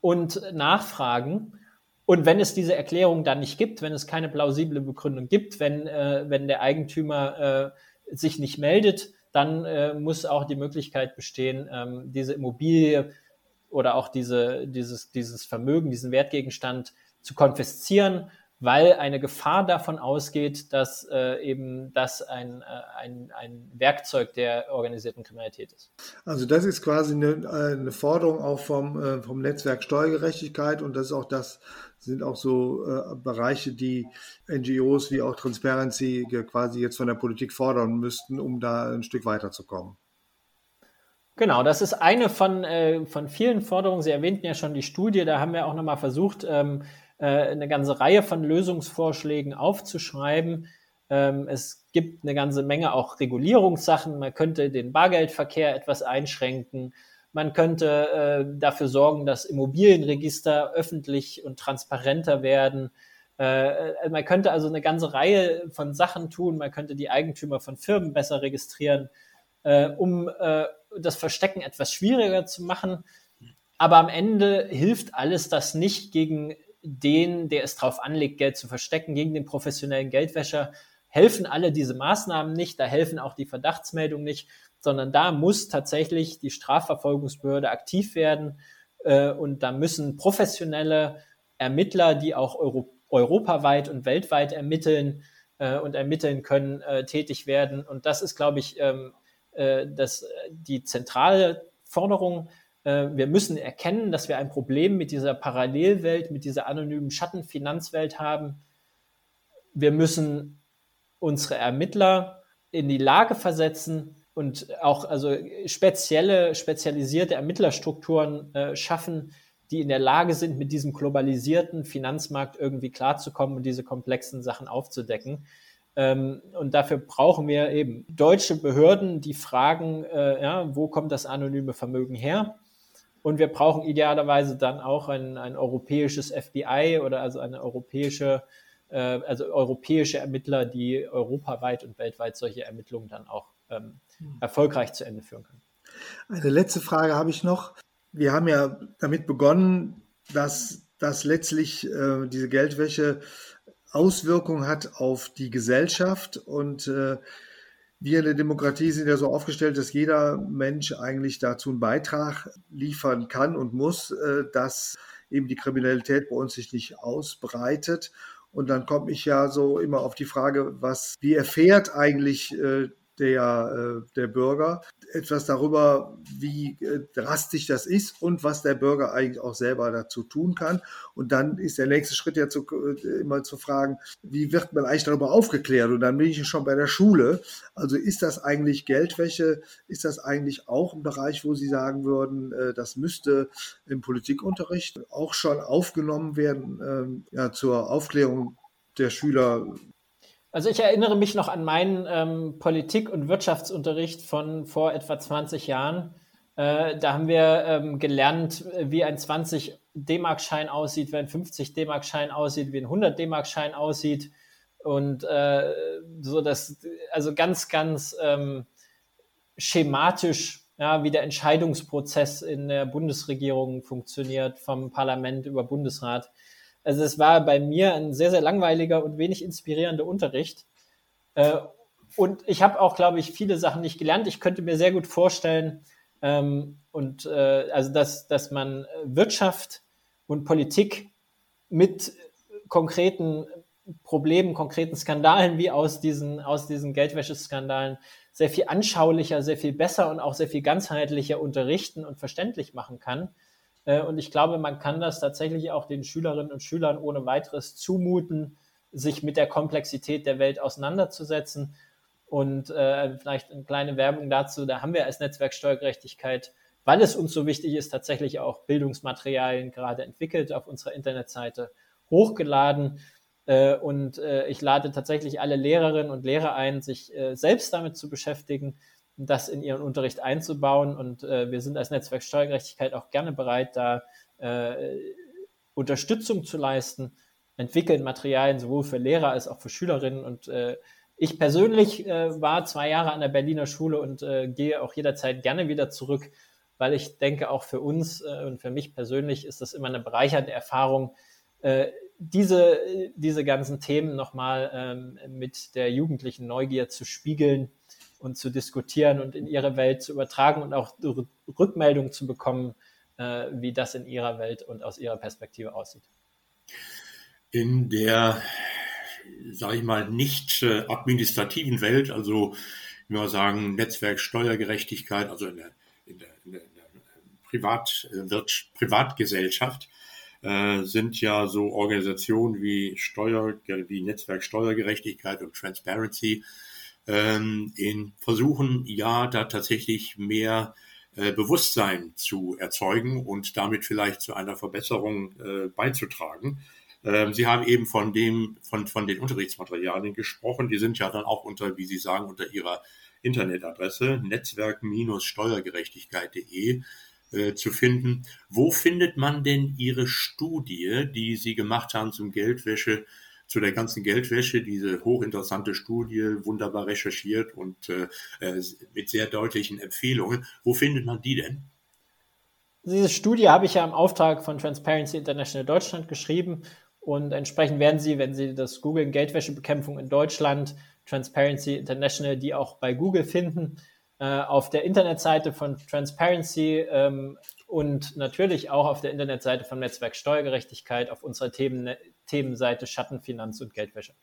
und nachfragen. Und wenn es diese Erklärung dann nicht gibt, wenn es keine plausible Begründung gibt, wenn, äh, wenn der Eigentümer äh, sich nicht meldet, dann äh, muss auch die Möglichkeit bestehen, ähm, diese Immobilie oder auch diese, dieses, dieses Vermögen, diesen Wertgegenstand zu konfiszieren weil eine Gefahr davon ausgeht, dass äh, eben das ein, äh, ein, ein Werkzeug der organisierten Kriminalität ist. Also das ist quasi eine, äh, eine Forderung auch vom, äh, vom Netzwerk Steuergerechtigkeit und das ist auch das sind auch so äh, Bereiche, die NGOs wie auch Transparency quasi jetzt von der Politik fordern müssten, um da ein Stück weiterzukommen. Genau, das ist eine von, äh, von vielen Forderungen. Sie erwähnten ja schon die Studie, da haben wir auch nochmal versucht, ähm, äh, eine ganze Reihe von Lösungsvorschlägen aufzuschreiben. Ähm, es gibt eine ganze Menge auch Regulierungssachen. Man könnte den Bargeldverkehr etwas einschränken. Man könnte äh, dafür sorgen, dass Immobilienregister öffentlich und transparenter werden. Äh, man könnte also eine ganze Reihe von Sachen tun. Man könnte die Eigentümer von Firmen besser registrieren, um das Verstecken etwas schwieriger zu machen. Aber am Ende hilft alles das nicht gegen den, der es drauf anlegt, Geld zu verstecken, gegen den professionellen Geldwäscher, helfen alle diese Maßnahmen nicht, da helfen auch die Verdachtsmeldungen nicht, sondern da muss tatsächlich die Strafverfolgungsbehörde aktiv werden äh, und da müssen professionelle Ermittler, die auch Euro europaweit und weltweit ermitteln äh, und ermitteln können, äh, tätig werden. Und das ist, glaube ich, ähm, äh, das, die zentrale Forderung äh, wir müssen erkennen, dass wir ein Problem mit dieser Parallelwelt, mit dieser anonymen Schattenfinanzwelt haben. Wir müssen unsere Ermittler in die Lage versetzen und auch also spezielle, spezialisierte Ermittlerstrukturen äh, schaffen, die in der Lage sind, mit diesem globalisierten Finanzmarkt irgendwie klarzukommen und diese komplexen Sachen aufzudecken. Ähm, und dafür brauchen wir eben deutsche Behörden, die fragen, äh, ja, wo kommt das anonyme Vermögen her? Und wir brauchen idealerweise dann auch ein, ein europäisches FBI oder also eine europäische, äh, also europäische Ermittler, die europaweit und weltweit solche Ermittlungen dann auch ähm, hm. erfolgreich zu Ende führen können. Eine letzte Frage habe ich noch. Wir haben ja damit begonnen, dass, dass letztlich äh, diese Geldwäsche Auswirkungen hat auf die Gesellschaft und äh, wir in der Demokratie sind ja so aufgestellt, dass jeder Mensch eigentlich dazu einen Beitrag liefern kann und muss, äh, dass eben die Kriminalität bei uns sich nicht ausbreitet. Und dann komme ich ja so immer auf die Frage, was, wie erfährt eigentlich äh, der, äh, der Bürger etwas darüber, wie äh, drastisch das ist und was der Bürger eigentlich auch selber dazu tun kann. Und dann ist der nächste Schritt ja zu, äh, immer zu fragen, wie wird man eigentlich darüber aufgeklärt? Und dann bin ich schon bei der Schule. Also ist das eigentlich Geldwäsche? Ist das eigentlich auch ein Bereich, wo Sie sagen würden, das müsste im Politikunterricht auch schon aufgenommen werden, ähm, ja, zur Aufklärung der Schüler also ich erinnere mich noch an meinen ähm, Politik- und Wirtschaftsunterricht von vor etwa 20 Jahren. Äh, da haben wir ähm, gelernt, wie ein 20 D-Mark-Schein aussieht, wie ein 50 D-Mark-Schein aussieht, wie ein 100 D-Mark-Schein aussieht. Und äh, so das, also ganz, ganz ähm, schematisch, ja, wie der Entscheidungsprozess in der Bundesregierung funktioniert, vom Parlament über Bundesrat. Also es war bei mir ein sehr, sehr langweiliger und wenig inspirierender Unterricht. Äh, und ich habe auch, glaube ich, viele Sachen nicht gelernt. Ich könnte mir sehr gut vorstellen, ähm, und äh, also dass, dass man Wirtschaft und Politik mit konkreten Problemen, konkreten Skandalen wie aus diesen, aus diesen Geldwäscheskandalen sehr viel anschaulicher, sehr viel besser und auch sehr viel ganzheitlicher unterrichten und verständlich machen kann. Äh, und ich glaube, man kann das tatsächlich auch den Schülerinnen und Schülern ohne weiteres zumuten, sich mit der Komplexität der Welt auseinanderzusetzen. Und äh, vielleicht eine kleine Werbung dazu, da haben wir als Netzwerk Steuergerechtigkeit, weil es uns so wichtig ist, tatsächlich auch Bildungsmaterialien gerade entwickelt auf unserer Internetseite hochgeladen. Äh, und ich lade tatsächlich alle Lehrerinnen und Lehrer ein, sich selbst damit zu beschäftigen, das in ihren Unterricht einzubauen. Und wir sind als Netzwerk Steuergerechtigkeit auch gerne bereit, da Unterstützung zu leisten, entwickeln Materialien sowohl für Lehrer als auch für Schülerinnen. Und ich persönlich war zwei Jahre an der Berliner Schule und gehe auch jederzeit gerne wieder zurück, weil ich denke, auch für uns und für mich persönlich ist das immer eine bereichernde Erfahrung, diese, diese ganzen Themen nochmal ähm, mit der jugendlichen Neugier zu spiegeln und zu diskutieren und in ihre Welt zu übertragen und auch Rückmeldungen zu bekommen, äh, wie das in ihrer Welt und aus ihrer Perspektive aussieht. In der, sage ich mal, nicht äh, administrativen Welt, also ich würde sagen Netzwerk Steuergerechtigkeit, also in der, in der, in der, Privat, Privatgesellschaft, äh, sind ja so Organisationen wie Steuer, wie Netzwerk Steuergerechtigkeit und Transparency ähm, in versuchen ja da tatsächlich mehr äh, Bewusstsein zu erzeugen und damit vielleicht zu einer Verbesserung äh, beizutragen. Ähm, Sie haben eben von dem, von, von den Unterrichtsmaterialien gesprochen. Die sind ja dann auch unter, wie Sie sagen, unter Ihrer Internetadresse netzwerk-steuergerechtigkeit.de äh, zu finden. Wo findet man denn Ihre Studie, die Sie gemacht haben zum Geldwäsche, zu der ganzen Geldwäsche, diese hochinteressante Studie, wunderbar recherchiert und äh, äh, mit sehr deutlichen Empfehlungen. Wo findet man die denn? Diese Studie habe ich ja im Auftrag von Transparency International Deutschland geschrieben und entsprechend werden Sie, wenn Sie das googeln Geldwäschebekämpfung in Deutschland, Transparency International, die auch bei Google finden. Äh, auf der Internetseite von Transparency ähm, und natürlich auch auf der Internetseite von Netzwerk Steuergerechtigkeit auf unserer Themen, Themenseite Schattenfinanz und Geldwäsche.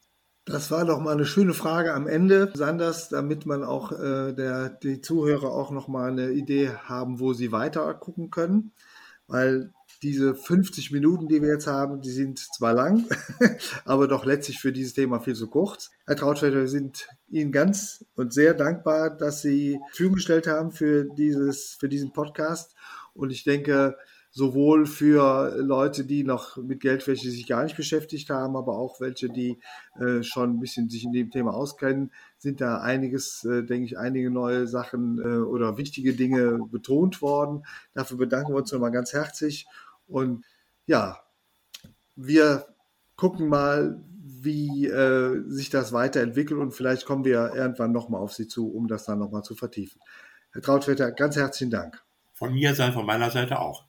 Das war doch mal eine schöne Frage am Ende, Sanders, damit man auch äh, der, die Zuhörer auch noch mal eine Idee haben, wo sie weiter gucken können, weil diese 50 Minuten, die wir jetzt haben, die sind zwar lang, (laughs) aber doch letztlich für dieses Thema viel zu kurz. Herr Trautschweiger, wir sind Ihnen ganz und sehr dankbar, dass Sie Verfügung gestellt haben für, dieses, für diesen Podcast. Und ich denke, sowohl für Leute, die noch mit Geldwäsche sich gar nicht beschäftigt haben, aber auch welche, die äh, schon ein bisschen sich in dem Thema auskennen, sind da einiges, äh, denke ich, einige neue Sachen äh, oder wichtige Dinge betont worden. Dafür bedanken wir uns nochmal ganz herzlich. Und ja, wir gucken mal, wie äh, sich das weiterentwickelt und vielleicht kommen wir irgendwann nochmal auf Sie zu, um das dann nochmal zu vertiefen. Herr Trautvetter, ganz herzlichen Dank. Von mir sein, von meiner Seite auch.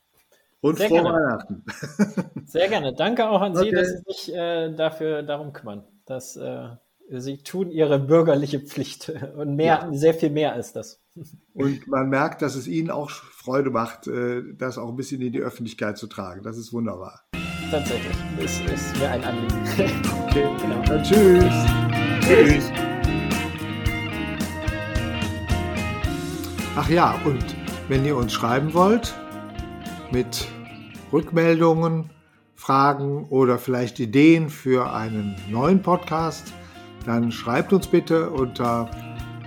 Und Sehr frohe gerne. Weihnachten. (laughs) Sehr gerne. Danke auch an okay. Sie, dass Sie sich äh, dafür darum kümmern. Dass, äh, Sie tun Ihre bürgerliche Pflicht und mehr, ja. sehr viel mehr als das. Und man merkt, dass es Ihnen auch Freude macht, äh, das auch ein bisschen in die Öffentlichkeit zu tragen. Das ist wunderbar. Tatsächlich. Es ist mir ein Anliegen. (laughs) Okay, genau. Dann tschüss. Tschüss. Ach ja, und wenn ihr uns schreiben wollt, mit Rückmeldungen, Fragen oder vielleicht Ideen für einen neuen Podcast, dann schreibt uns bitte unter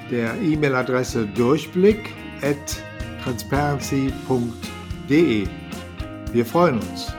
der E-Mail-Adresse durchblick at transparency.de. Wir freuen uns.